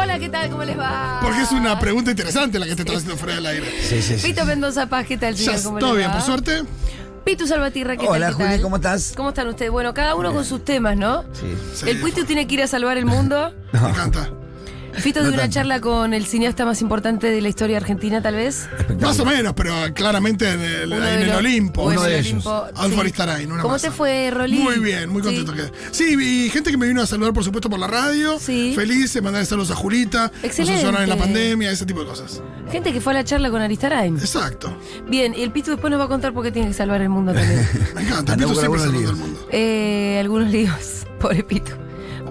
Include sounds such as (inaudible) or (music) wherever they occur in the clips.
Hola, ¿qué tal? ¿Cómo les va? Porque es una pregunta interesante la que te estás haciendo fuera del aire. Sí, sí, sí. Pito Mendoza Paz, ¿qué tal, Ya, señor? ¿Cómo todo les bien, va? por suerte. Pitu Salvatierra, ¿qué Hola, tal? qué Juli? ¿cómo estás? ¿Cómo están ustedes? Bueno, cada uno con sus temas, ¿no? Sí. Sí. El Pitu tiene que ir a salvar el mundo. Me encanta. Fito No de una tanto. charla con el cineasta más importante de la historia argentina, tal vez. Más o menos, pero claramente en el, en el Olimpo. Uno el de ellos. Adolfo sí. Aristarain, una ¿Cómo masa. te fue, Rolí? Muy bien, muy contento Sí. quedé. Sí, y gente que me vino a saludar, por supuesto, por la radio. Sí. Feliz, mandar saludos a Julita. Excelente. Nos en la pandemia, ese tipo de cosas. Gente que fue a la charla con Aristarain. Exacto. Bien, y el Pitu después nos va a contar por qué tiene que salvar el mundo también. (laughs) Me encanta. Andamos Pito siempre al líos. mundo. eh, algunos (laughs) líos. Pobre Pitu.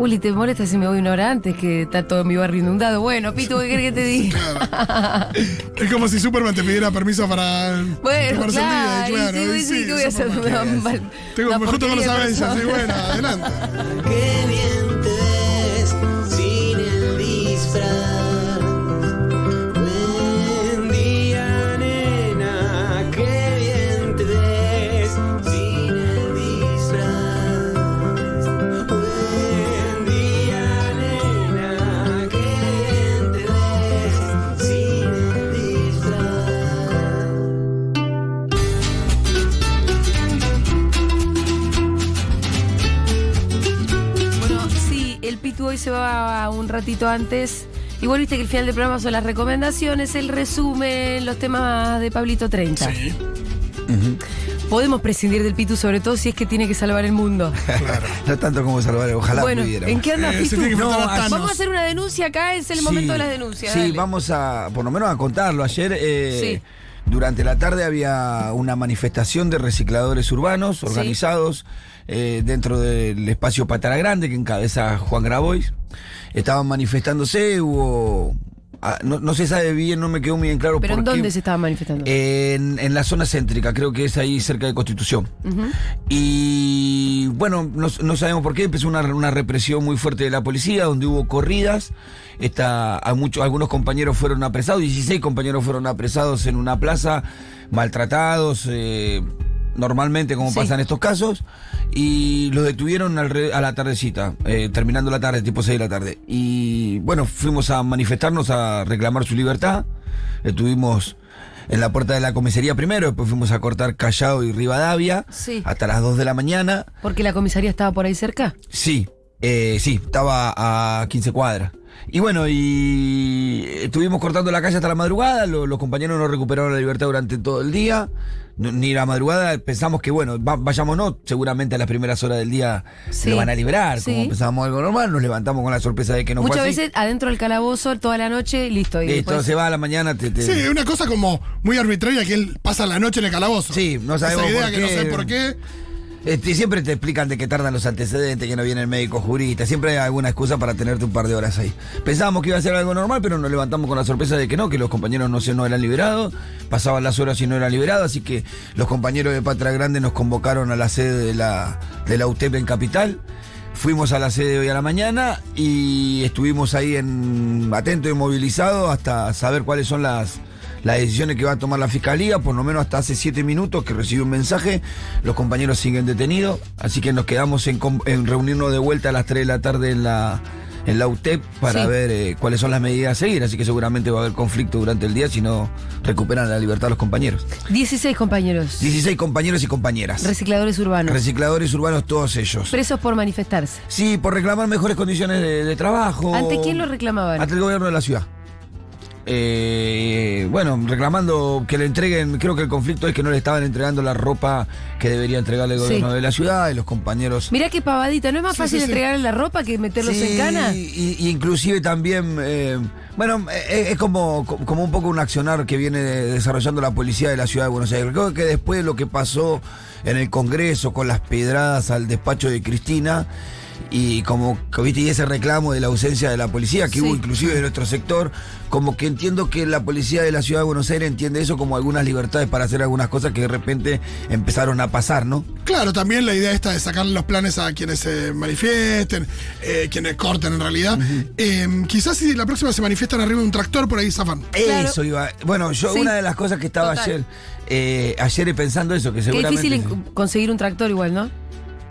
Juli, ¿te molesta si me voy una hora antes que está todo mi barrio inundado? Bueno, Pitu, ¿qué querés que te diga? Claro. (laughs) es como si Superman te pidiera permiso para Bueno, el día. claro, Claro, y sí, y sí, ¿qué voy a hacer? Me va mal- Tengo, una me junto con los Avengers. Sí, bueno, adelante. Qué bien se va un ratito antes. Igual viste que el final del programa son las recomendaciones, el resumen, los temas de Pablito 30. Sí, Podemos prescindir del Pitu, sobre todo si es que tiene que salvar el mundo. claro. (laughs) No tanto como salvar, ojalá bueno, pudiera. ¿en qué anda Eh, Pitu? No, a. Vamos a hacer una denuncia acá, es el Sí, momento de las denuncias. Sí, dale. vamos a, por lo menos a contarlo. Ayer, eh, Sí. Durante la tarde, había una manifestación de recicladores urbanos organizados eh, dentro del espacio Patara Grande que encabeza Juan Grabois. Estaban manifestándose, hubo. Ah, no, no se sabe bien, no me quedó muy bien claro ¿Pero en dónde se estaba manifestando? En, en la zona céntrica, creo que es ahí cerca de Constitución. Y bueno, no, no sabemos por qué, empezó una, una represión muy fuerte de la policía, donde hubo corridas. Esta, a muchos, algunos compañeros fueron apresados, 16 compañeros fueron apresados en una plaza, maltratados, eh, normalmente como Sí. pasa en estos casos, y los detuvieron alre- a la tardecita, eh, terminando la tarde, tipo 6 de la tarde. Y bueno, fuimos a manifestarnos, a reclamar su libertad. Estuvimos en la puerta de la comisaría primero, después fuimos a cortar Callao y Rivadavia Sí. hasta las 2 de la mañana. Porque la comisaría estaba por ahí cerca. Sí, eh, sí, estaba a 15 cuadras. Y bueno, y estuvimos cortando la calle hasta la madrugada, lo- los compañeros no recuperaron la libertad durante todo el día, no- ni la madrugada, pensamos que bueno, va- vayámonos, seguramente a las primeras horas del día Sí. lo van a liberar, Sí. como pensábamos algo normal, nos levantamos con la sorpresa de que no Muchas fue así. veces adentro del calabozo, toda la noche, listo. Y Listo, después- se va a la mañana, te, te- Sí, una cosa como muy arbitraria que él pasa la noche en el calabozo. Sí, no sabemos Esa idea por que no sé por qué. Este, siempre te explican de que tardan los antecedentes, que no viene el médico jurista, siempre hay alguna excusa para tenerte un par de horas ahí. Pensábamos que iba a ser algo normal, pero nos levantamos con la sorpresa de que no, que los compañeros no se no eran liberados, pasaban las horas y no eran liberados, así que los compañeros de Patra Grande nos convocaron a la sede de la, de la UTEP en Capital. Fuimos a la sede hoy a la mañana y estuvimos ahí en atento y movilizado hasta saber cuáles son las, las decisiones que va a tomar la fiscalía, por lo menos hasta hace siete minutos que recibí un mensaje, los compañeros siguen detenidos, así que nos quedamos en, reunirnos de vuelta a las 3 de la tarde en la, en la UTEP para Sí. ver eh, cuáles son las medidas a seguir, así que seguramente va a haber conflicto durante el día si no recuperan la libertad los compañeros. 16 compañeros. 16 compañeros y compañeras. Recicladores urbanos. Recicladores urbanos, todos ellos. presos por manifestarse. Sí, por reclamar mejores condiciones de, de trabajo. ¿Ante quién lo reclamaban? Ante el gobierno de la ciudad. Eh, bueno, reclamando que le entreguen, creo que el conflicto es que no le estaban entregando la ropa que debería entregarle el Sí. gobierno de la ciudad y los compañeros. Mirá qué pavadita, ¿no es más Sí, fácil sí, entregarle la ropa que meterlos en cana? Y, y inclusive también, eh, bueno, eh, es como, como un poco un accionar que viene desarrollando la policía de la ciudad de Buenos Aires. Creo que después de lo que pasó en el Congreso con las pedradas al despacho de Cristina, y como que viste y ese reclamo de la ausencia de la policía que Sí. hubo inclusive de nuestro sector como que entiendo que la policía de la ciudad de Buenos Aires entiende eso como algunas libertades para hacer algunas cosas que de repente empezaron a pasar no Claro, también la idea esta de sacarle los planes a quienes se manifiesten, eh, quienes corten en realidad. Eh, quizás si la próxima se manifiestan arriba de un tractor, por ahí zafan. Claro. Eso iba. Bueno, yo Sí. una de las cosas que estaba Total. ayer, eh, ayer pensando eso, que Qué seguramente. difícil en- conseguir un tractor igual, ¿no?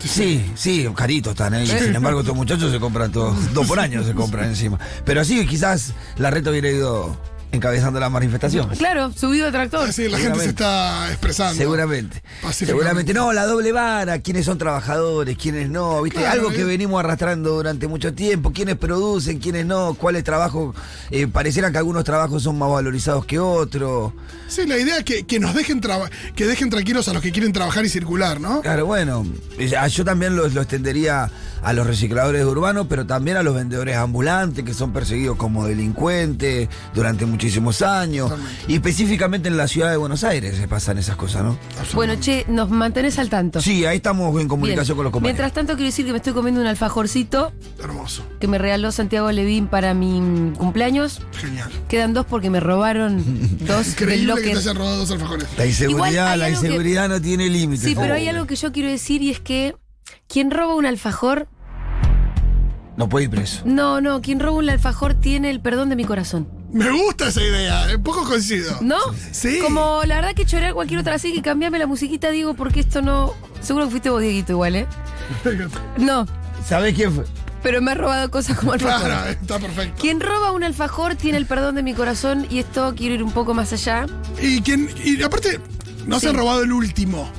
Sí, sí, caritos están ahí. Sin embargo, estos muchachos se compran todos, dos por año se compran encima. Pero sí, quizás la reta hubiera ido encabezando la manifestación. Claro, subido de tractor. Ah, sí, la gente se está expresando. Seguramente. Seguramente. No, la doble vara, quiénes son trabajadores, quiénes no, ¿viste? Claro, Algo que eh. venimos arrastrando durante mucho tiempo, quiénes producen, quiénes no, cuáles trabajos, eh, pareciera que algunos trabajos son más valorizados que otros. Sí, la idea es que, que nos dejen traba- que dejen tranquilos a los que quieren trabajar y circular, ¿no? Claro, bueno, eh, yo también lo, lo extendería a los recicladores urbanos, pero también a los vendedores ambulantes que son perseguidos como delincuentes durante muchísimos años. Y específicamente en la ciudad de Buenos Aires se pasan esas cosas, ¿no? Bueno, che, nos mantenés al tanto. Sí, ahí estamos en comunicación Bien. con los compañeros. Mientras tanto, quiero decir que me estoy comiendo un alfajorcito Hermoso. que me regaló Santiago Levín para mi cumpleaños. Genial. Quedan dos porque me robaron (laughs) dos Increíble que te hayan robado dos alfajores. La inseguridad, hay la que- inseguridad no tiene límites. Sí, pero Oh, hay algo que yo quiero decir y es que quien roba un alfajor, No puede ir preso. no, no, quien roba un alfajor tiene el perdón de mi corazón. Me gusta esa idea, un poco coincido. ¿No? Sí. Como la verdad que chorear cualquier otra así que cambiame la musiquita, digo, porque esto no. Seguro que fuiste vos, Dieguito, igual, ¿eh? (laughs) No, ¿Sabés quién fue? pero me ha robado cosas como alfajor. Claro, está perfecto. Quien roba un alfajor tiene el perdón de mi corazón y esto quiero ir un poco más allá. Y, quien, y aparte, no Sí. se han robado el último.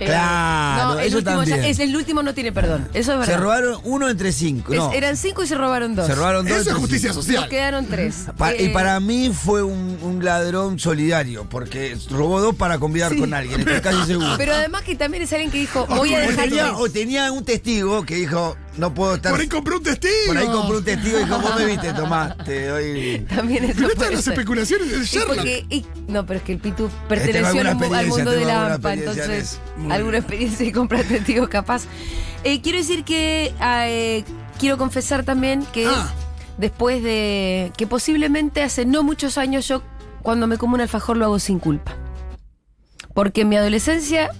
Eh, Claro, no, el eso último, ya- también. es, el último no tiene perdón. Eso es verdad. Se robaron uno entre cinco. Es- No, eran cinco y se robaron dos. se robaron dos. Eso es justicia cinco. social. Nos quedaron tres. Pa- y Eh, para mí fue un, un ladrón solidario, porque robó dos para convidar Sí. con alguien, estoy casi seguro. Pero además que también es alguien que dijo, voy a dejar tenía, o tenía un testigo que dijo, no puedo estar... Por ahí compré un testigo. Por ahí compró un testigo y vos me viste, tomá, te doy... También eso Pero estas las especulaciones de Y Sherlock. porque- y- no, pero es que el Pitu perteneció alguna al, mundo de la AMPA, entonces alguna experiencia de comprar testigos capaz. Eh, quiero decir que eh, quiero confesar también que Ah. después de que posiblemente hace no muchos años yo cuando me como un alfajor lo hago sin culpa. Porque en mi adolescencia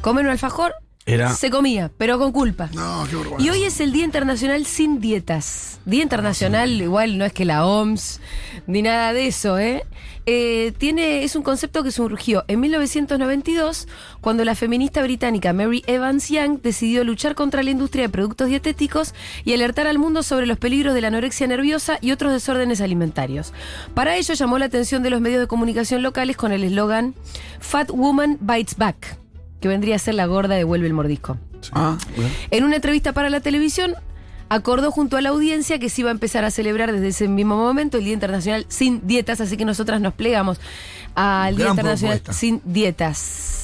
comer un alfajor Era... se comía, pero con culpa. No, qué vergüenza. Y hoy es el Día Internacional sin dietas. Día Internacional, igual no es que la OMS ni nada de eso, ¿eh? Eh, tiene, es un concepto que surgió en 1992 cuando la feminista británica Mary Evans Young decidió luchar contra la industria de productos dietéticos y alertar al mundo sobre los peligros de la anorexia nerviosa y otros desórdenes alimentarios. Para ello llamó la atención de los medios de comunicación locales con el eslogan Fat Woman Bites Back, que vendría a ser la gorda devuelve el mordisco. Ah, bueno. En una entrevista para la televisión, acordó junto a la audiencia que se iba a empezar a celebrar desde ese mismo momento el Día Internacional sin Dietas, así que nosotras nos plegamos al Día Gran Internacional propuesta. sin Dietas.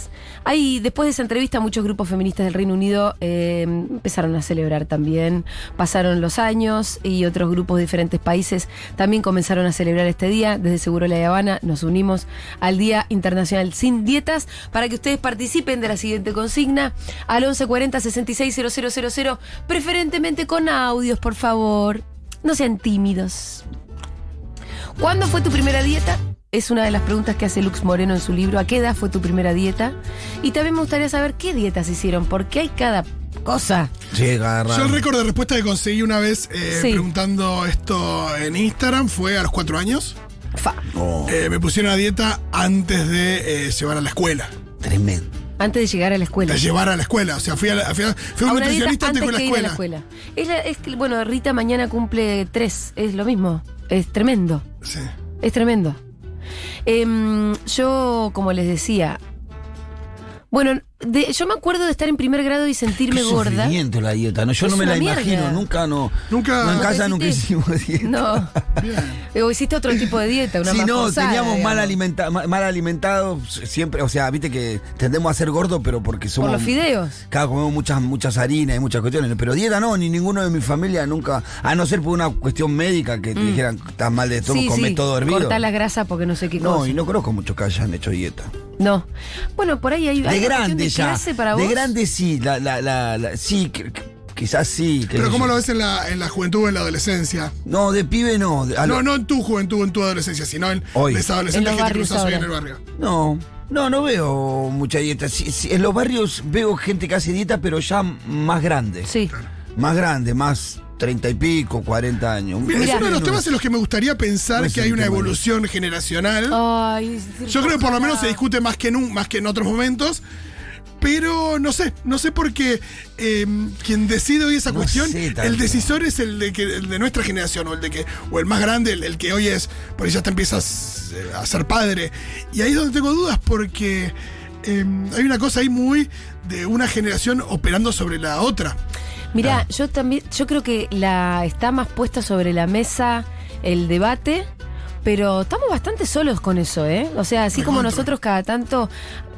Hay, después de esa entrevista, muchos grupos feministas del Reino Unido eh, empezaron a celebrar también. Pasaron los años y otros grupos de diferentes países también comenzaron a celebrar este día. Desde Seguro La Habana nos unimos al Día Internacional Sin Dietas para que ustedes participen de la siguiente consigna al 1140 660000, preferentemente con audios, por favor. No sean tímidos. ¿Cuándo fue tu primera dieta? Es una de las preguntas que hace Lux Moreno en su libro. ¿A qué edad fue tu primera dieta? Y también me gustaría saber qué dietas hicieron, porque hay cada cosa. Sí, agarra. Yo el récord de respuesta que conseguí una vez eh, Sí. preguntando esto en Instagram fue a los cuatro años. Fa. Oh, Eh, me pusieron a dieta antes de eh, llevar a la escuela. tremendo. Antes de llegar a la escuela. De llevar a la escuela. O sea, fui a, la- fui a- fui a A un nutricionista antes de la ir a la escuela. escuela. Es, la- es que, bueno, Rita mañana cumple tres. Es lo mismo. Es tremendo. Sí. Es tremendo. Em, yo, como les decía, bueno, de- yo me acuerdo de estar en primer grado y sentirme Qué gorda. sufrimiento la dieta, ¿no? Yo Es no me la mierda. imagino, nunca no. Nunca- no, en ¿No casa nunca hicimos dieta. No. (laughs) Bien. O hiciste otro tipo de dieta, una Si más no, teníamos mal, alimenta ma- mal alimentados siempre, o sea, viste que tendemos a ser gordos, pero porque somos... Por los fideos. Claro, comemos muchas, muchas harinas y muchas cuestiones, pero dieta no, ni ninguno de mi familia nunca, a no ser por una cuestión médica que te dijeran, estás mal de estómago, Mm. Sí, comés sí, todo hervido. Cortá la grasa porque no sé qué No, cosa. y no conozco muchos que hayan hecho dieta. No. Bueno, por ahí hay, hay De cuestión grande de ya. clase para de vos. grande sí, la, la, la, la- sí, quizás sí. Pero ¿cómo yo. lo ves en la, en la juventud o en la adolescencia? No, de pibe no. de- a lo- No, no en tu juventud o en tu adolescencia, sino en Hoy. los En adolescentes que cruzas hoy en el barrio. No, no, no veo mucha dieta. Sí, sí, en los barrios veo gente que hace dieta, pero ya más grande. Sí. Más grande, más treinta y pico, cuarenta años. Mira, es uno de los temas en los que me gustaría pensar No es que hay una evolución generacional. Ay, Yo creo que por lo menos se discute más que en, un- más que en otros momentos. Pero no sé, no sé por qué eh, quien decide hoy esa No cuestión, el decisor es el de, que, el de nuestra generación, o el de que, o el más grande, el, el que hoy es, por ahí ya te empiezas eh, a ser padre. Y ahí es donde tengo dudas, porque eh, hay una cosa ahí muy de una generación operando sobre la otra. Mirá, yo también, yo creo que la está más puesta sobre la mesa el debate, pero estamos bastante solos con eso, ¿eh? O sea, así como nosotros cada tanto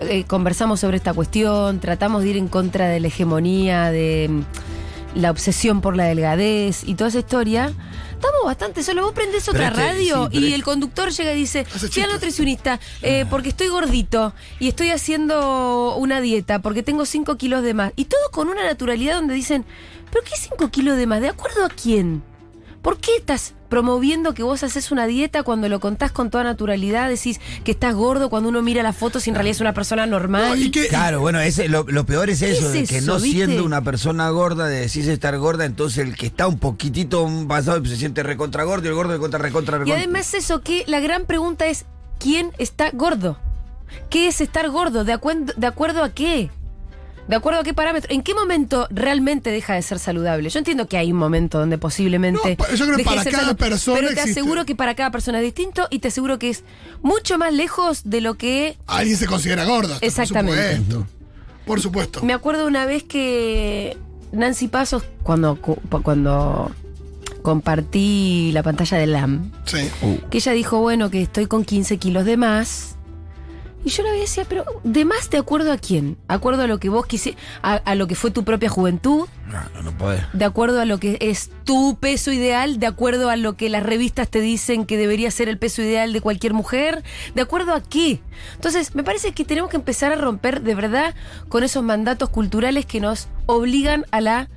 eh, conversamos sobre esta cuestión, tratamos de ir en contra de la hegemonía, de mm, la obsesión por la delgadez y toda esa historia. Estamos bastante solos. Vos prendés otra es que- radio sí, y es- el conductor llega y dice: chistes. nutricionista eh, porque estoy gordito y estoy haciendo una dieta porque tengo 5 kilos de más. Y todo con una naturalidad donde dicen: ¿Pero qué 5 kilos de más? ¿De acuerdo a quién? ¿Por qué estás promoviendo que vos haces una dieta cuando lo contás con toda naturalidad? Decís que estás gordo cuando uno mira las fotos y en realidad es una persona normal. No, y Claro, bueno, ese, lo, lo peor es eso, es de que eso, no viste? siendo una persona gorda, de decirse estar gorda, entonces el que está un poquitito pasado se siente recontra gordo y el gordo recontra recontra Y recontra. además eso que la gran pregunta es, ¿quién está gordo? ¿Qué es estar gordo? ¿De, acuerdo ¿De acuerdo a qué? ¿De acuerdo a qué parámetro? ¿En qué momento realmente deja de ser saludable? Yo entiendo que hay un momento donde posiblemente. No, yo creo que para cada persona Pero te existe. aseguro que para cada persona es distinto y te aseguro que es mucho más lejos de lo que. alguien se considera gorda. Exactamente. Por supuesto. Por supuesto. Me acuerdo una vez que Nancy Pasos, cuando, cu- cuando compartí la pantalla de LAM, Sí. que ella dijo, bueno, que estoy con 15 kilos de más. Y yo la veía y decía, pero ¿de más de acuerdo a quién? ¿De acuerdo a lo que vos quisiste, a, a lo que fue tu propia juventud? No, no, no podés. ¿De acuerdo a lo que es tu peso ideal? ¿De acuerdo a lo que las revistas te dicen que debería ser el peso ideal de cualquier mujer? ¿De acuerdo a qué? Entonces, me parece que tenemos que empezar a romper de verdad con esos mandatos culturales que nos obligan a la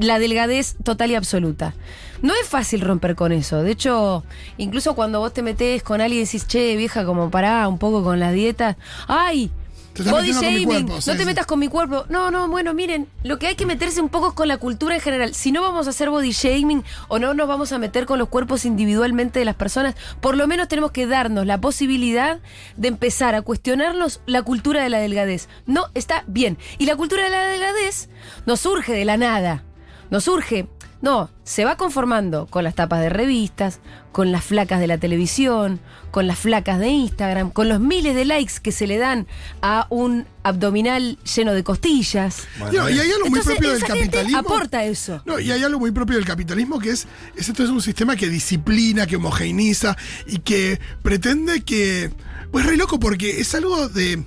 la delgadez total y absoluta. No es fácil romper con eso. De hecho, incluso cuando vos te metés con alguien y decís, che, vieja, como pará un poco con la dieta. ¡Ay! Body shaming, sí, no te sí. metas con mi cuerpo. No, no, bueno, miren, lo que hay que meterse un poco es con la cultura en general. Si no vamos a hacer body shaming o no nos vamos a meter con los cuerpos individualmente de las personas, por lo menos tenemos que darnos la posibilidad de empezar a cuestionarnos la cultura de la delgadez. No está bien. Y la cultura de la delgadez no surge de la nada. No surge. No, se va conformando con las tapas de revistas, con las flacas de la televisión, con las flacas de Instagram, con los miles de likes que se le dan a un abdominal lleno de costillas. Bueno, No, y hay algo muy Entonces, propio del capitalismo. aporta eso. No, y hay algo muy propio del capitalismo que es, es esto es un sistema que disciplina, que homogeneiza y que pretende que. Pues re loco, porque es algo de.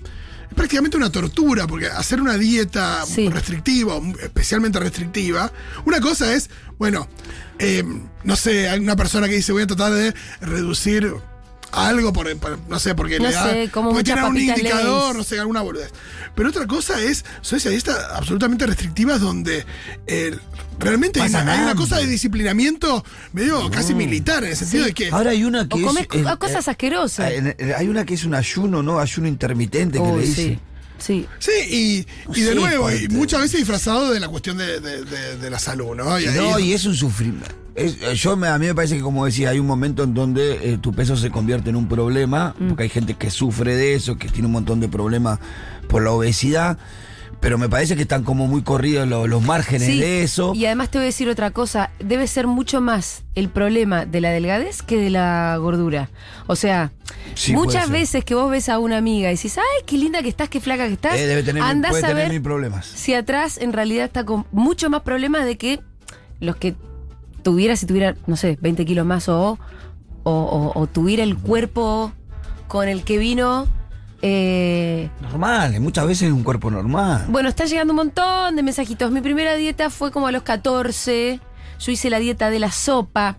Prácticamente una tortura, porque hacer una dieta Sí. restrictiva, especialmente restrictiva, una cosa es, bueno, eh, no sé, hay una persona que dice voy a tratar de reducir algo por, por- no sé, porque No le da, sé, como porque muchas tiene un indicador, no sé, alguna boludez. Pero otra cosa es, son esas dietas absolutamente restrictivas donde eh, realmente hay una, hay cosa de disciplinamiento medio casi militar, en el sentido de que Ahora hay una que O es. comes co- cosas eh, asquerosas. Hay una que es un ayuno, ¿no? Ayuno intermitente que Uy, le sí. dicen. Sí. Sí, y, y de Sí, nuevo, y muchas veces disfrazado de la cuestión de, de- de- de la salud, ¿no? Y No, es- y es un sufrimiento. Es- eh, yo me, a mí me parece que, como decía, hay un momento en donde eh, tu peso se convierte en un problema, Mm. porque hay gente que sufre de eso, que tiene un montón de problemas por la obesidad, pero me parece que están como muy corridos lo- los márgenes Sí, de eso. Y además te voy a decir otra cosa, debe ser mucho más el problema de la delgadez que de la gordura. O sea, Sí, muchas veces que vos ves a una amiga y decís, ay, qué linda que estás, qué flaca que estás, Eh, debe tener, andás puede a tener ver mil problemas. si atrás en realidad está con mucho más problemas de que los que tuviera, si tuviera, no sé, 20 kilos más o, o, o- o tuviera el cuerpo con el que vino. eh, Normal, muchas veces es un cuerpo normal. bueno, están llegando un montón de mensajitos. Mi primera dieta fue como a los 14. Yo hice la dieta de la sopa.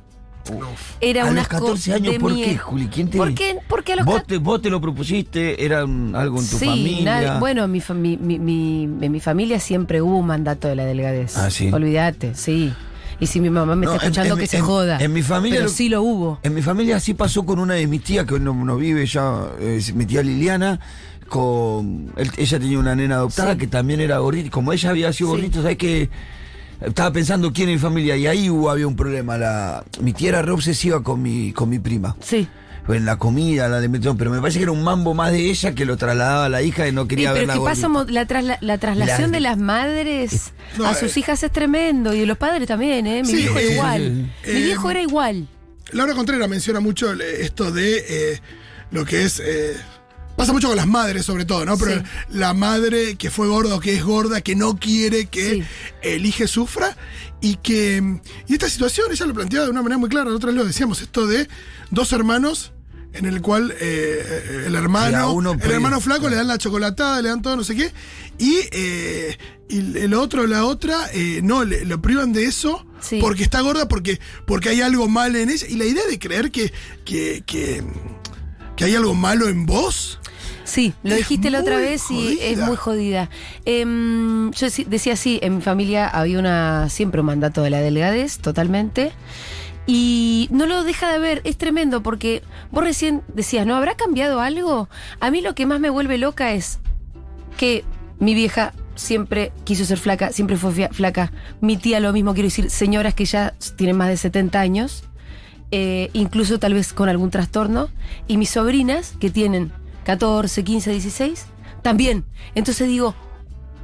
Era a los asco 14 años, ¿por qué, Juli? ¿Quién te ¿Por qué? Porque a los ¿Vos 14 te, vos te lo propusiste? ¿Era un- algo en tu sí, familia? nadie- bueno, mi, mi- mi- en mi familia siempre hubo un mandato de la delgadez. Ah, ¿sí? Olvídate, sí. Y si mi mamá me No, está escuchando, en que se en- joda. en mi familia Pero lo- sí lo hubo. En mi familia así pasó con una de mis tías, que hoy no, no vive ya, es mi tía Liliana, con él- ella tenía una nena adoptada Sí. que también era gordita, como ella había sido Sí. gordita, ¿sabes qué? Estaba pensando quién en mi familia, y ahí hubo, había un problema. La, mi tía era re obsesiva con mi, con mi prima. Sí. En la comida, la alimentación, pero me parece que era un mambo más de ella que lo trasladaba a la hija y no Sí, quería pero verla es que pasa la, trasla- la traslación La- de las madres No, a eh. sus hijas es tremendo y de los padres también, ¿eh? Mi Sí, viejo eh, era igual. sí, Mi eh, viejo era igual. Laura Contreras menciona mucho esto de eh, lo que es. Eh, pasa mucho con las madres, sobre todo, ¿no? Pero Sí. la madre que fue gorda o que es gorda, que no quiere que Sí. el hijo sufra y que. Y esta situación ella lo planteaba de una manera muy clara. Nosotros lo decíamos, esto de dos hermanos. En el cual eh, el Sí, a hermano, uno el hermano flaco le dan la chocolatada, le dan todo, no sé qué, y, eh, y el otro, la otra, eh, no, le, lo privan de eso Sí. porque está gorda, porque, porque hay algo mal en ella. Y la idea de creer que, que, que, que hay algo malo en vos. Sí, lo dijiste la otra vez y es muy jodida. Em, yo decía así, en mi familia había una siempre un mandato de la delgadez, totalmente. Y no lo deja de ver, es tremendo porque vos recién decías, ¿no habrá cambiado algo? A mí lo que más me vuelve loca es que mi vieja siempre quiso ser flaca, siempre fue flaca. Mi tía lo mismo, quiero decir, señoras que ya tienen más de 70 años, eh, incluso tal vez con algún trastorno. Y mis sobrinas, que tienen 14, 15, 16, también. Entonces digo,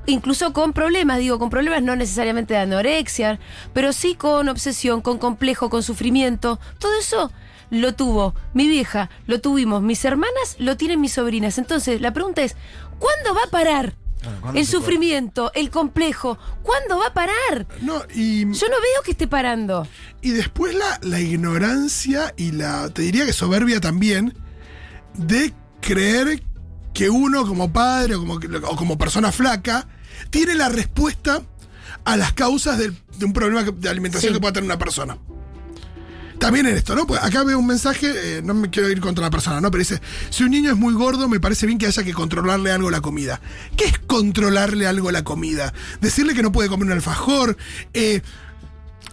incluso con problemas, digo, con problemas no necesariamente de anorexia, pero sí con obsesión, con complejo, con sufrimiento. Todo eso lo tuvo mi vieja, lo tuvimos mis hermanas, lo tienen mis sobrinas. Entonces, la pregunta es, ¿cuándo va a parar? ¿cuándo El puede? sufrimiento, el complejo, ¿cuándo va a parar? No, y, Yo no veo que esté parando. y después la, la ignorancia y la, te diría que soberbia también, de creer que uno como padre o como, o como persona flaca tiene la respuesta a las causas del- de un problema de alimentación Sí. que pueda tener una persona. También en esto, ¿no? Pues acá veo un mensaje, eh, no me quiero ir contra la persona, ¿no? Pero dice, si un niño es muy gordo, me parece bien que haya que controlarle algo la comida. ¿Qué es controlarle algo la comida? Decirle que no puede comer un alfajor, eh,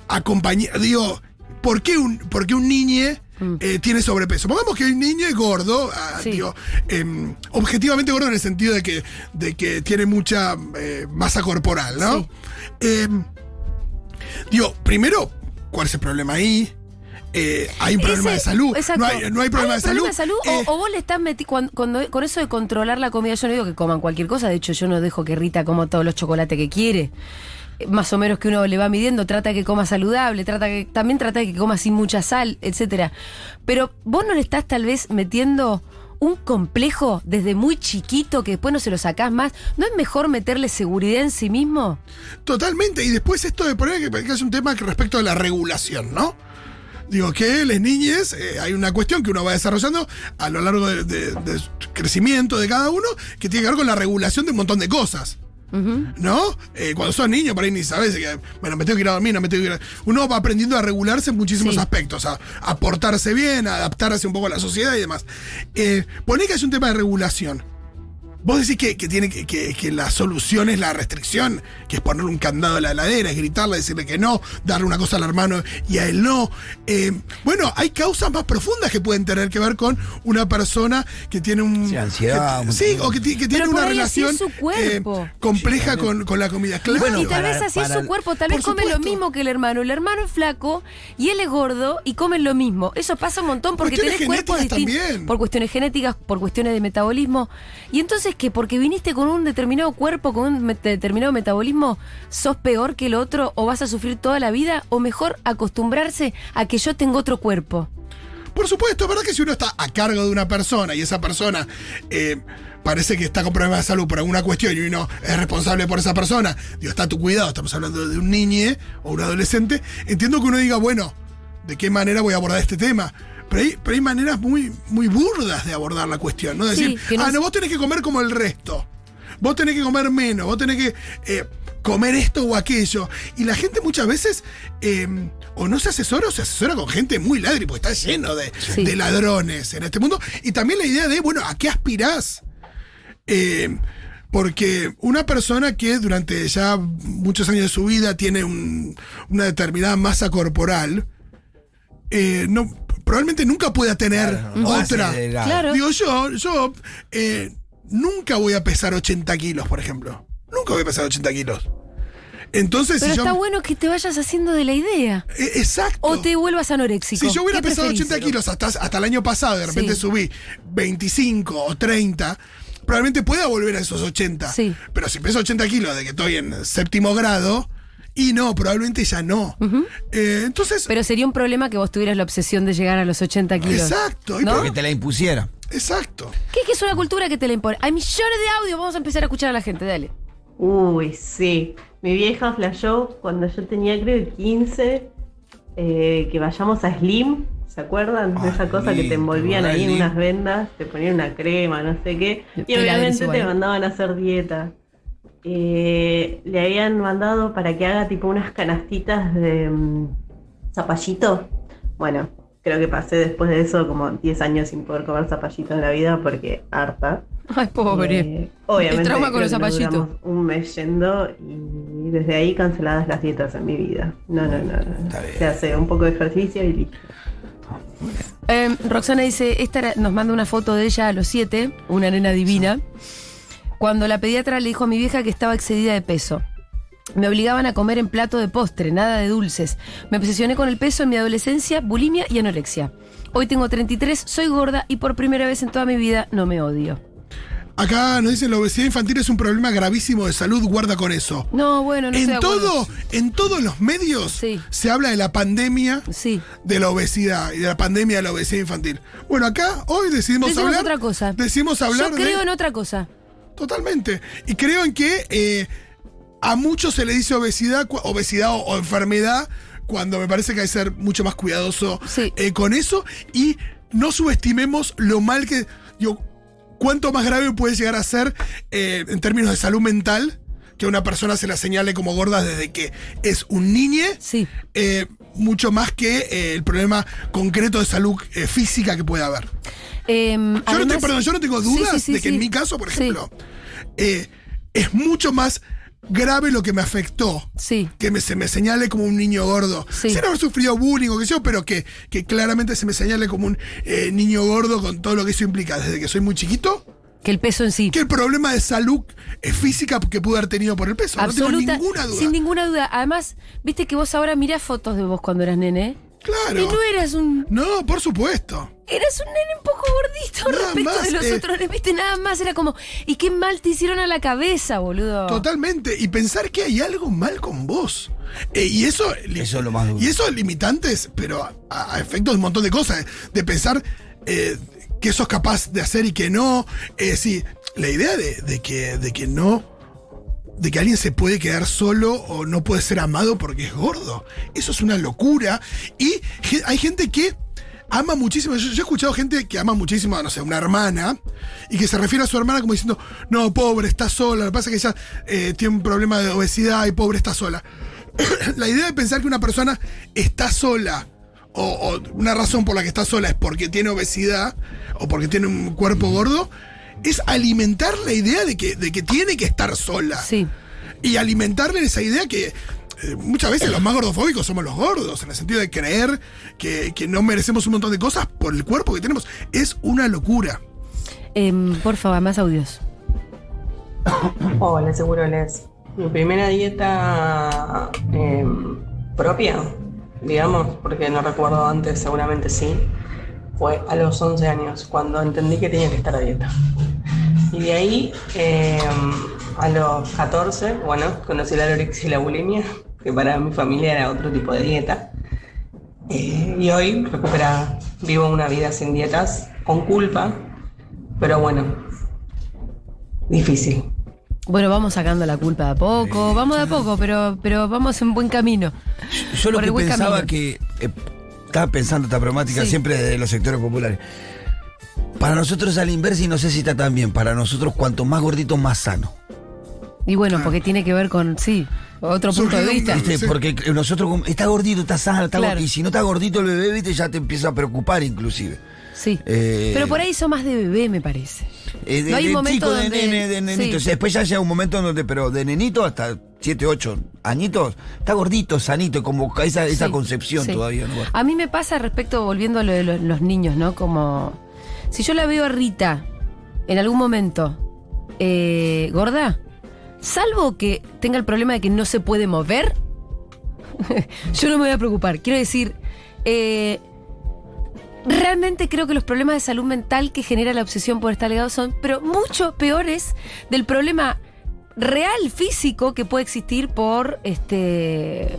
acompañar, digo, ¿por qué un, por qué un niño eh, tiene sobrepeso? Pongamos que un niño es gordo, ah, Sí. digo, em, objetivamente gordo en el sentido de que, de que tiene mucha eh, masa corporal, ¿no? Sí. Em, digo, primero, ¿cuál es el problema ahí? Eh, hay un problema Ese- de salud. exacto. No hay, no hay problema un de salud. o- Eh, o, vos le estás metiendo. Cuando, con eso de controlar la comida, yo no digo que coman cualquier cosa. De hecho, yo no dejo que Rita coma todos los chocolates que quiere. Más o menos que uno le va midiendo, trata que coma saludable, trata que, también trata que coma sin mucha sal, etcétera. Pero vos no le estás tal vez metiendo un complejo desde muy chiquito que después no se lo sacás más. ¿No es mejor meterle seguridad en sí mismo? Totalmente. Y después esto de poner que, es un tema respecto a la regulación, ¿no? Digo que las niñes, eh, hay una cuestión que uno va desarrollando a lo largo de- de- del crecimiento de cada uno que tiene que ver con la regulación de un montón de cosas. ¿No? Eh, cuando sos niño, por ahí ni sabes que, bueno, me tengo que ir a dormir, no me tengo que ir a... Uno va aprendiendo a regularse en muchísimos Sí. aspectos, a, a portarse bien, a adaptarse un poco a la sociedad y demás. Eh, poné que es un tema de regulación. Vos decís que, que tiene que, que- que la solución es la restricción, que es poner un candado a la heladera, es gritarle, decirle que no, darle una cosa al hermano y a él no. Eh, bueno, hay causas más profundas que pueden tener que ver con una persona que tiene un. Sí, ansiedad, que- un sí, o que, ti- que tiene una relación es su cuerpo. eh, compleja con, con la comida. Claro. Bueno, y tal para- vez así es su cuerpo, tal vez come lo mismo que el hermano. El hermano es flaco y él es gordo y comen lo mismo. Eso pasa un montón porque Cuestiones tenés cuerpos distintos. Por cuestiones genéticas, por cuestiones de metabolismo. Y entonces, ¿qué? Porque viniste con un determinado cuerpo, con un determinado metabolismo, ¿sos peor que el otro o vas a sufrir toda la vida? ¿O mejor acostumbrarse a que yo tengo otro cuerpo? Por supuesto, es verdad que si uno está a cargo de una persona y esa persona eh, parece que está con problemas de salud por alguna cuestión y uno es responsable por esa persona, digo, está a tu cuidado, estamos hablando de un niño o un adolescente, entiendo que uno diga, bueno, ¿de qué manera voy a abordar este tema? Pero hay, pero hay maneras muy, muy burdas de abordar la cuestión, ¿no? Decir, no ah, no, vos tenés que comer como el resto. Vos tenés que comer menos, vos tenés que eh, comer esto o aquello. Y la gente muchas veces eh, o no se asesora o se asesora con gente muy ladri, porque está lleno de, Sí. de ladrones en este mundo. Y también la idea de, bueno, ¿a qué aspirás? Eh, porque una persona que durante ya muchos años de su vida tiene un- una determinada masa corporal, eh, no, probablemente nunca pueda tener Claro, no otra. Claro. Digo, yo, yo eh, nunca voy a pesar 80 kilos, por ejemplo. Nunca voy a pesar 80 kilos. Entonces, Pero si está yo. bueno que te vayas haciendo de la idea. Eh, Exacto. O te vuelvas anoréxico. Si yo hubiera ¿Qué pesado preferís? 80 kilos hasta, hasta el año pasado, de repente Sí. subí 25 o 30, probablemente pueda volver a esos 80. Sí. Pero si peso 80 kilos de que estoy en séptimo grado, y no, probablemente ya no. Eh, entonces, Pero sería un problema que vos tuvieras la obsesión de llegar a los 80 kilos. exacto. y ¿No? Que te la impusiera. Exacto. ¿Qué, qué es una cultura que te la impone? Hay millones de audios, vamos a empezar a escuchar a la gente, dale. Uy, sí. Mi vieja flashó cuando yo tenía creo que 15, eh, que vayamos a Slim, ¿se acuerdan? De Ah, esa cosa que te envolvían ¿te acordás ahí en unas vendas, te ponían una crema, no sé qué, y obviamente te mandaban a hacer dieta. Eh, le habían mandado para que haga tipo unas canastitas de mm, zapallito. Bueno, creo que pasé después de eso como 10 años sin poder comer zapallito en la vida porque harta. Ay, pobre. Eh, obviamente. El trauma con los zapallitos. Un mes yendo y desde ahí canceladas las dietas en mi vida. No, no, no. no. Se hace un poco de ejercicio y listo. Eh, Roxana dice, esta era- nos manda una foto de ella a los 7, una nena divina. Cuando la pediatra le dijo a mi vieja que estaba excedida de peso. Me obligaban a comer en plato de postre, nada de dulces. Me obsesioné con el peso en mi adolescencia, bulimia y anorexia. Hoy tengo 33, soy gorda y por primera vez en toda mi vida no me odio. Acá nos dicen la obesidad infantil es un problema gravísimo de salud, guarda con eso. No, bueno, no en acuerdo. todo, en todos los medios Sí. se habla de la pandemia Sí. de la obesidad y de la pandemia de la obesidad infantil. Bueno, acá hoy decidimos Decimos hablar. otra cosa. Decidimos hablar Yo creo de. en otra cosa. Totalmente. Y creo en que eh, a muchos se le dice obesidad, obesidad o, o enfermedad, cuando me parece que hay que ser mucho más cuidadoso Sí. eh, con eso. Y no subestimemos lo mal que. Digo, cuánto más grave puede llegar a ser eh, en términos de salud mental que a una persona se la señale como gorda desde que es un niñe. Sí. eh, mucho más que eh, el problema concreto de salud eh, física que puede haber. Em, Yo, no además- te- perdón, yo no tengo dudas sí, sí, de que en mi caso, por ejemplo, eh, es mucho más grave lo que me afectó. Sí. Que me, se me señale como un niño gordo. Sí. Sin haber sufrido bullying o qué sé yo, pero que, que claramente se me señale como un eh, niño gordo con todo lo que eso implica desde que soy muy chiquito. Que el peso en sí. Que el problema de salud eh, física que pude haber tenido por el peso. no tengo ninguna duda. Sin ninguna duda. Además, viste que vos ahora mirás fotos de vos cuando eras nene. Claro. Y no eras un. No, por supuesto. Eras un nene un poco gordito Nada respecto más, de los eh. otros. nenes, Viste, nada más era como. ¿Y qué mal te hicieron a la cabeza, boludo? Totalmente. Y pensar que hay algo mal con vos. Eh, y eso. Eso es lo más duro. Y eso limitantes, pero a, a efectos de un montón de cosas. De pensar eh, que sos capaz de hacer y que no. Eh, sí, la idea de, de que, de que no. De que alguien se puede quedar solo o no puede ser amado porque es gordo. Eso es una locura. Y hay gente que ama muchísimo. Yo, yo he escuchado gente que ama muchísimo, no sé, una hermana, y que se refiere a su hermana como diciendo, no, pobre, está sola. Lo que pasa es que ella eh, tiene un problema de obesidad y pobre está sola. (clears throat) la idea de pensar que una persona está sola, o, o una razón por la que está sola es porque tiene obesidad, o porque tiene un cuerpo gordo, es alimentar la idea de que, de que tiene que estar sola. Sí. Y alimentarle esa idea que eh, muchas veces los más gordofóbicos somos los gordos, en el sentido de creer que, que no merecemos un montón de cosas por el cuerpo que tenemos. Es una locura. Em, por favor, más audios. Hola, seguro les. Mi primera dieta eh, propia, digamos, porque no recuerdo antes, seguramente sí, fue a los 11 años, cuando entendí que tenía que estar a dieta. Y de ahí, eh, a los 14, bueno, conocí la anorexia y la bulimia, que para mi familia era otro tipo de dieta. Eh, y hoy, recuperada, vivo una vida sin dietas, con culpa, pero bueno, difícil. Bueno, vamos sacando la culpa de a poco. Vamos de a poco, pero, pero vamos en buen camino. Yo lo que pensaba camino. que. eh, estaba pensando esta problemática Sí. siempre desde los sectores populares. Para nosotros a la inversa, y no sé si está tan bien, para nosotros cuanto más gordito, más sano. Y bueno, porque tiene que ver con, sí, otro punto de vista. ¿Viste? Sí. Porque nosotros, como- está gordito, está sano, está Claro. gordito. Y si no está gordito el bebé, ¿viste? ya te empieza a preocupar inclusive. Sí. Eh, Pero por ahí son más de bebé, me parece. Eh, de, No hay de momento chico, de donde- nene, de nenito. sí. O sea, después ya llega un momento en donde, pero de nenito hasta 7, 8 añitos, está gordito, sanito, como esa, esa Sí, concepción sí. todavía. ¿no? A mí me pasa respecto, volviendo a lo de lo- los niños, ¿no? Como. Si yo la veo a Rita en algún momento eh, gorda, salvo que tenga el problema de que no se puede mover, (laughs) yo no me voy a preocupar. Quiero decir, eh, realmente creo que los problemas de salud mental que genera la obsesión por estar legado son, pero mucho peores del problema real físico que puede existir por este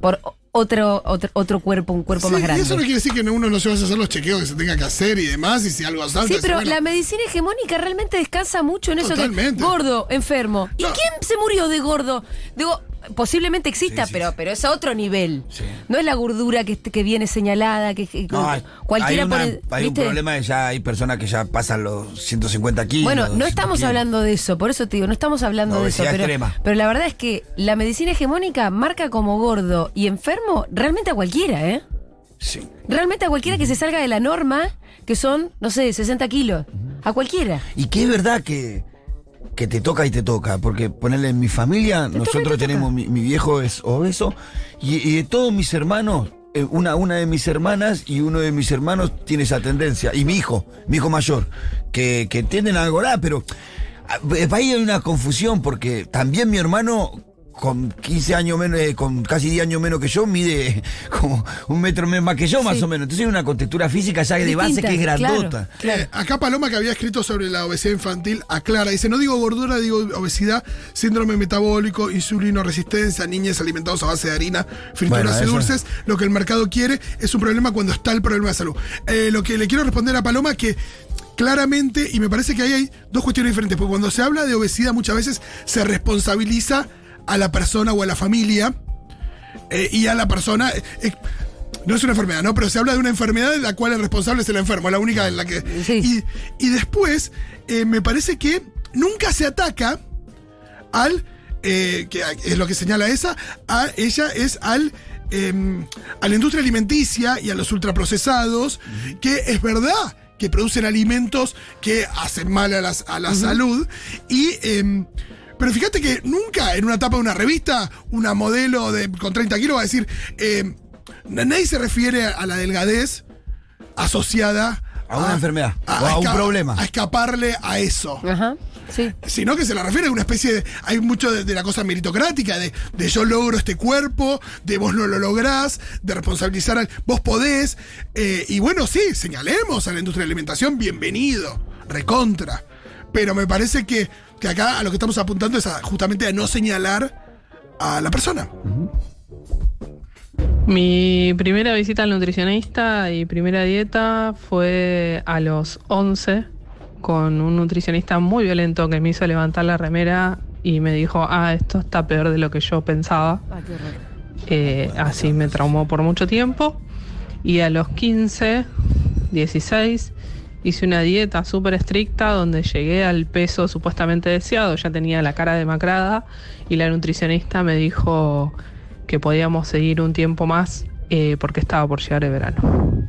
por otro otro, otro cuerpo, un cuerpo Sí, más Y grande. eso no quiere decir que uno no se vaya a hacer los chequeos que se tenga que hacer y demás, y si algo salta. Sí, pero bueno, la medicina hegemónica realmente descansa mucho en eso que gordo, enfermo. ¿Y quién se murió de gordo? Digo, posiblemente exista, Sí, sí, pero, sí. pero es a otro nivel. No es la gordura que, que viene señalada, que, que- No, hay, cualquiera hay una- pone- hay un problema de ya hay personas que ya pasan los 150 kilos. Bueno, no 200 estamos kilos. hablando de eso, por eso te digo, no estamos hablando No, de eso. Pero, pero la verdad es que la medicina hegemónica marca como gordo y enfermo realmente a cualquiera, ¿eh? Sí. Realmente a cualquiera que se salga de la norma, que son, no sé, 60 kilos. A cualquiera. Y que es verdad que, que te toca y te toca, porque ponerle en mi familia, nosotros te tenemos, mi, mi viejo es obeso, y, y de todos mis hermanos, eh, una, una de mis hermanas y uno de mis hermanos tiene esa tendencia, y mi hijo, mi hijo mayor, que, que tienden a engordar, pero ah, ahí hay una confusión, porque también mi hermano con 15 años menos, eh, con casi 10 años menos que yo, mide (laughs) como un metro menos más que yo, más o menos. Entonces hay una contextura física ya de base Distinta, que es claro. grandota. Claro. Eh, acá Paloma, que había escrito sobre la obesidad infantil, aclara. Dice, no digo gordura, digo obesidad, síndrome metabólico, insulino resistencia, niños alimentados a base de harina, frituras Bueno, y eso- dulces. Lo que el mercado quiere es un problema cuando está el problema de salud. Eh, lo que le quiero responder a Paloma que claramente, y me parece que ahí hay dos cuestiones diferentes, porque cuando se habla de obesidad muchas veces se responsabiliza a la persona o a la familia eh, y a la persona. eh, eh, no es una enfermedad, ¿no? Pero se habla de una enfermedad de la cual el responsable es el enfermo, la única en la que. Sí. Y, y después, eh, me parece que nunca se ataca al. que es lo que señala esa, a ella es al. em, a la industria alimenticia y a los ultraprocesados, que es verdad que producen alimentos que hacen mal a, las- a la salud. Y. pero fíjate que nunca en una tapa de una revista, una modelo de, con 30 kilos va a decir. em, nadie se refiere a la delgadez asociada A una enfermedad, o a un problema. A escaparle a eso Ajá. Sí. sino que se le refiere a una especie de. Hay mucho de, de la cosa meritocrática, de, de yo logro este cuerpo, de vos no lo lográs, de responsabilizar al. Vos podés. eh, y bueno, sí, señalemos a la industria de la alimentación, bienvenido, recontra. Pero me parece que, que acá a lo que estamos apuntando es a- justamente a no señalar a la persona. Mi primera visita al nutricionista y primera dieta fue a los 11 con un nutricionista muy violento que me hizo levantar la remera y me dijo, ah, esto está peor de lo que yo pensaba. Ah. Eh, así me traumó por mucho tiempo. Y a los 15, 16, hice una dieta súper estricta donde llegué al peso supuestamente deseado. Ya tenía la cara demacrada y la nutricionista me dijo que podíamos seguir un tiempo más eh, porque estaba por llegar el verano.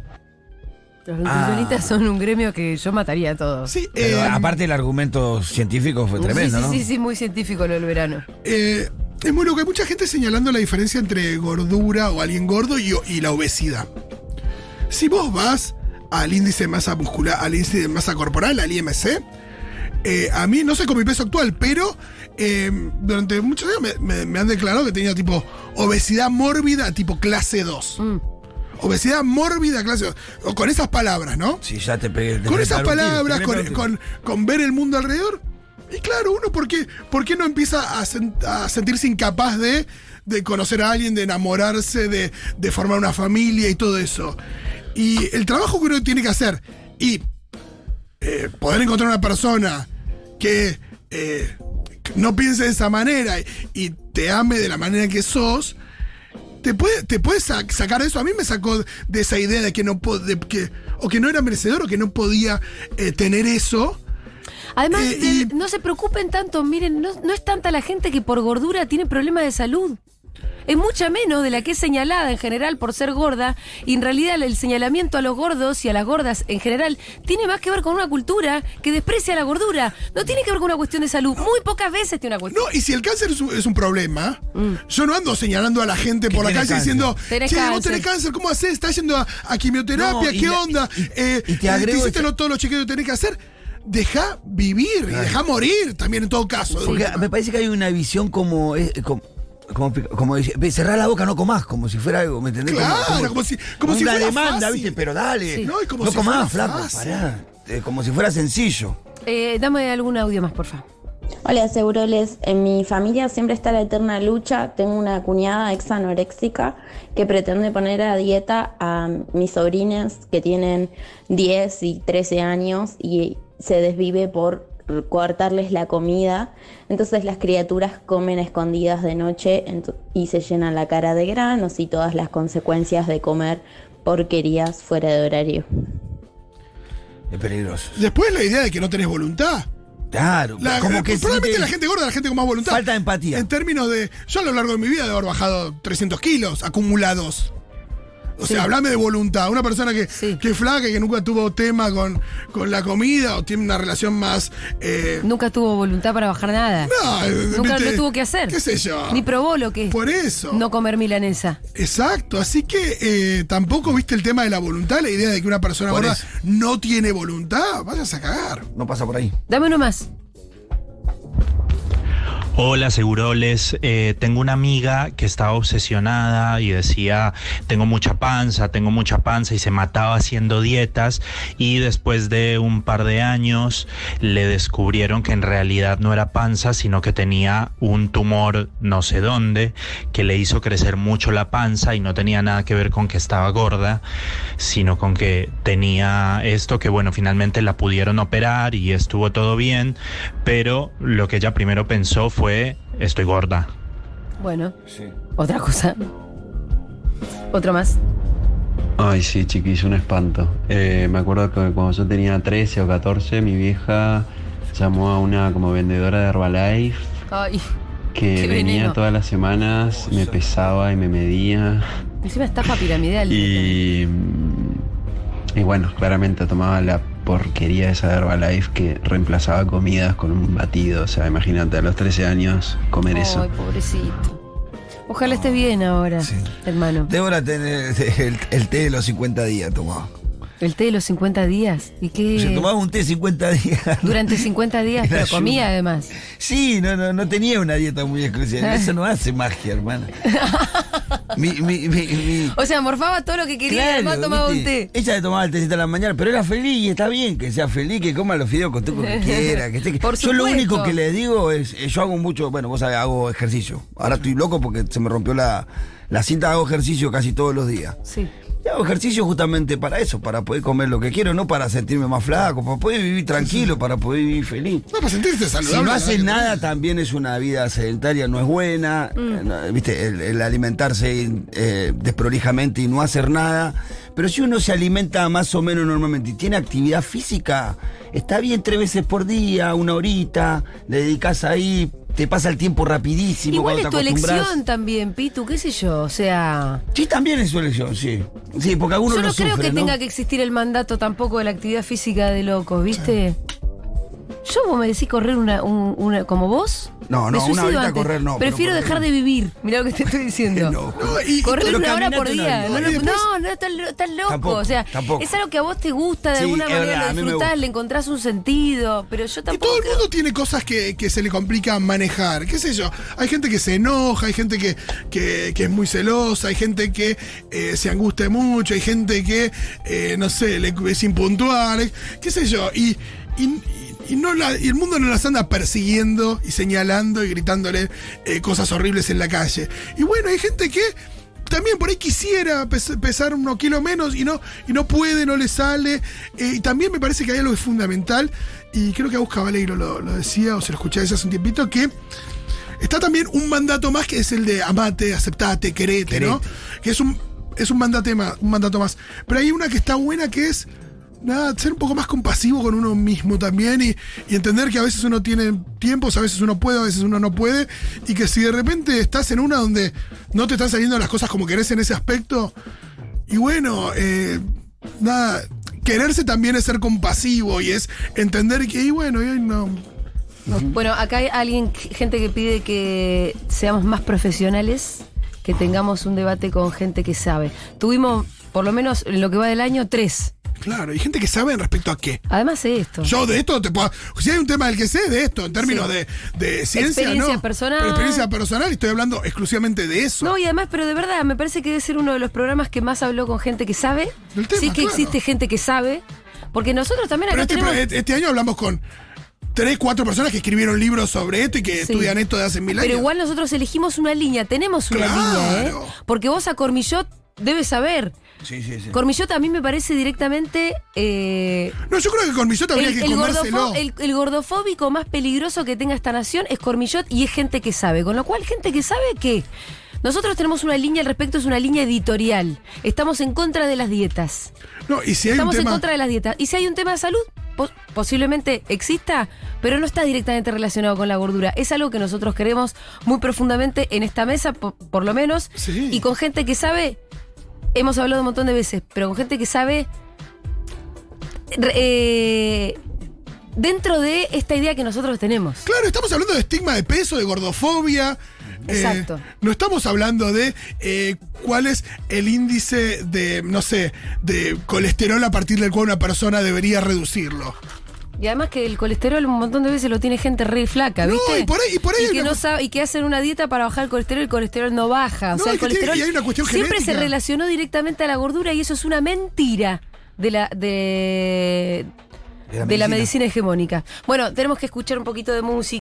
Los nutricionistas son un gremio que yo mataría a todos. Sí, Pero eh, aparte el argumento científico fue tremendo, sí, ¿no? sí, sí, sí, muy científico lo del verano. Eh, es muy loco, hay mucha gente señalando la diferencia entre gordura o alguien gordo y, y la obesidad. Si vos vas al índice de masa muscular, al índice de masa corporal, al IMC, eh, a mí no sé con mi peso actual, pero eh, durante muchos años me, me- me han declarado que tenía tipo obesidad mórbida tipo clase 2. Mm. Obesidad mórbida clase 2. O Con esas palabras, ¿no? Sí, ya te pegué. te con esas palabras, con, con- con ver el mundo alrededor. Y claro, uno, ¿por qué, por qué no empieza a, sen- a sentirse incapaz de, de conocer a alguien, de enamorarse, de, de formar una familia y todo eso? Y el trabajo que uno tiene que hacer y eh, poder encontrar una persona que eh, no piense de esa manera y, te ame de la manera que sos, te puede, te puede sa- sacar eso. A mí me sacó de esa idea de que no de que o que no era merecedor o que no podía eh, tener eso. Además, Eh, y- no se preocupen tanto, miren, no, no es tanta la gente que por gordura tiene problemas de salud. Es mucha menos de la que es señalada en general por ser gorda. Y en realidad el señalamiento a los gordos y a las gordas en general tiene más que ver con una cultura que desprecia la gordura. No tiene que ver con una cuestión de salud. Muy pocas veces tiene una cuestión. No, y si el cáncer es un, es un problema, yo no ando señalando a la gente por la calle cáncer. diciendo, Tenés che, vos cáncer". tenés cáncer, ¿cómo haces? ¿Estás yendo a, a quimioterapia? No, ¿Qué la- onda? y- Eh, y te eh, agrego hiciste esto- lo- todos los chequeos que tenés que hacer? deja vivir y deja morir también en todo caso. Porque me parece que hay una visión como. eh, como como, como cerrar la boca no comás, como si fuera algo, ¿me entendés? Claro, como si- como si una fuera demanda, fácil. ¿viste? Pero dale. Sí. No, como no si comás, flaco, pará. Eh, como si fuera sencillo. Eh, dame algún audio más, porfa. Hola, Seguroles. En mi familia siempre está la eterna lucha. Tengo una cuñada ex anoréxica que pretende poner a dieta a mis sobrinas que tienen 10 y 13 años y se desvive por cortarles la comida. Entonces las criaturas comen escondidas de noche y se llenan la cara de granos y todas las consecuencias de comer porquerías fuera de horario. Es peligroso. Después la idea de que no tenés voluntad. Claro, La- como que probablemente siente- la gente gorda, la gente con más voluntad. Falta de empatía. En términos de. Yo a lo largo de mi vida debo haber bajado 300 kilos acumulados. O sea, hablame de voluntad. Una persona que, Sí. que es flaca y que nunca tuvo tema con, con la comida o tiene una relación más. eh, Nunca tuvo voluntad para bajar nada. no, eh, Nunca viste, lo tuvo que hacer. ¿Qué sé yo? Ni probó lo que es Por eso. no comer milanesa. Exacto, así que eh, tampoco viste el tema de la voluntad, la idea de que una persona gorda no tiene voluntad, vayas a cagar. No pasa por ahí. Dame uno más. Hola, Seguroles. Eh, tengo una amiga que estaba obsesionada y decía, tengo mucha panza, tengo mucha panza y se mataba haciendo dietas y después de un par de años le descubrieron que en realidad no era panza, sino que tenía un tumor no sé dónde que le hizo crecer mucho la panza y no tenía nada que ver con que estaba gorda, sino con que tenía esto que bueno, finalmente la pudieron operar y estuvo todo bien, pero lo que ella primero pensó fue, estoy gorda. Bueno, otra cosa. Otro más. Ay, sí, chiquillo, un espanto. Eh, me acuerdo que cuando yo tenía 13 o 14, mi vieja llamó a una como vendedora de Herbalife Ay, que Qué venía veneno. todas las semanas, me pesaba y me medía. encima estafa piramidal. Y, y bueno, claramente tomaba la porquería esa de Herbalife que reemplazaba comidas con un batido. O sea, imagínate a los 13 años comer eso. Ay, pobrecito. Ojalá estés bien ahora, Sí. hermano. Débora el, el té de los 50 días tomaba. El té de los 50 días. ¿Y qué? Se tomaba un té 50 días. Durante 50 días, pero comía además. Sí, no, no, no tenía una dieta muy exclusiva. (laughs) Eso no hace magia, hermana. Mi, mi, mi, mi- O sea, morfaba todo lo que quería y además tomaba un té. Ella le tomaba el tecito a la mañana, pero era feliz y está bien que sea feliz, que coma los fideos con todo lo que (laughs) quiera. Que esté- Por yo lo único que le digo es, eh, yo hago mucho, bueno, vos sabés, hago ejercicio. Ahora estoy loco porque se me rompió la, la cinta, hago ejercicio casi todos los días. Sí. Y hago ejercicio justamente para eso, para poder comer lo que quiero, no para sentirme más flaco, para poder vivir tranquilo, para poder vivir feliz. No, para sentirte saludable. Si no haces nada, también es una vida sedentaria, no es buena. Mm. eh, no, Viste, el, el alimentarse eh, desprolijamente y no hacer nada. Pero si uno se alimenta más o menos normalmente y tiene actividad física, está bien tres veces por día, una horita, le dedicas ahí, te pasa el tiempo rapidísimo. Igual es tu elección también, Pitu, qué sé yo. O sea, Sí, también es su elección, sí. Sí, porque algunos yo no lo creo sufren, que ¿no? tenga que existir el mandato tampoco de la actividad física de locos, ¿viste? Yo vos me decís correr una, un- una como vos. No, no, una horita antes. correr no, Prefiero dejar no. de vivir. Mirá lo que te estoy diciendo. (laughs) No, No, y- y Correr una hora por día. no, No, y no, estás, estás loco. Tampoco, o sea, tampoco. es algo que a vos te gusta, de Sí, alguna manera verdad, lo disfrutás, le encontrás un sentido. Pero yo Y tampoco. todo el creo- mundo tiene cosas que, que se le complica manejar, qué sé yo. Hay gente que se enoja, hay gente que, que, que es muy celosa, hay gente que eh, se angustia mucho, hay gente que, eh, no sé, le, es impuntual, qué sé yo. Y, y, y no la- y el mundo no las anda persiguiendo y señalando y gritándole eh, cosas horribles en la calle. Y bueno, hay gente que también por ahí quisiera pes- pesar unos kilos menos y no, y no puede, no le sale. Eh, y también me parece que hay algo que es fundamental, y creo que Agus Cabaleiro lo, lo decía, o se lo escuché hace un tiempito, que está también un mandato más que es el de amate, aceptate, querete, ¿no? Que es un, es un, mandato más, un mandato más. Pero hay una que está buena que es nada, ser un poco más compasivo con uno mismo también y, y entender que a veces uno tiene tiempos, a veces uno puede, a veces uno no puede, y que si de repente estás en una donde no te están saliendo las cosas como querés en ese aspecto, y bueno, eh, nada, quererse también es ser compasivo y es entender que, y bueno, y hoy no. Bueno, acá hay alguien, gente que pide que seamos más profesionales, que tengamos un debate con gente que sabe. Tuvimos, por lo menos en lo que va del año, tres Claro, y gente que sabe respecto a qué. Además de esto. Yo de esto te puedo. Si hay un tema del que sé, de esto, en términos Sí. de, de ciencia, Experiencia ¿no? personal. Pero experiencia personal, y estoy hablando exclusivamente de eso. No, y además, pero de verdad, me parece que debe ser uno de los programas que más habló con gente que sabe. Del tema, sí que claro. existe gente que sabe. Porque nosotros también Pero acá este, tenemos. este año hablamos con tres, cuatro personas que escribieron libros sobre esto y que Sí. estudian esto de hace mil años. Pero igual nosotros elegimos una línea, tenemos una Claro. línea, ¿eh? Porque vos a Cormillot debes saber. Sí, sí, sí. Cormillot a mí me parece directamente. eh, No, yo creo que con Millot habría el, que el comérselo. el- el gordofóbico más peligroso que tenga esta nación es Cormillot y es gente que sabe. Con lo cual, gente que sabe que nosotros tenemos una línea al respecto, es una línea editorial. Estamos en contra de las dietas. No, y si hay Estamos un tema. en contra de las dietas. Y si hay un tema de salud, pos- posiblemente exista, pero no está directamente relacionado con la gordura. Es algo que nosotros queremos muy profundamente en esta mesa, po- por, lo menos. Sí. Y con gente que sabe, hemos hablado un montón de veces, pero con gente que sabe eh, dentro de esta idea que nosotros tenemos. Claro, estamos hablando de estigma de peso, de gordofobia. Exacto. Eh, no estamos hablando de eh, cuál es el índice de, no sé, de colesterol a partir del cual una persona debería reducirlo. Y además que el colesterol un montón de veces lo tiene gente re flaca, No, ¿viste? y por ahí- y por ahí hay que una no sabe, y que hacen una dieta para bajar el colesterol y el colesterol no baja. O No, sea, y el tiene- colesterol y hay una cuestión siempre genética. se relacionó directamente a la gordura y eso es una mentira de la de, De la de la medicina. medicina hegemónica. Bueno, tenemos que escuchar un poquito de música.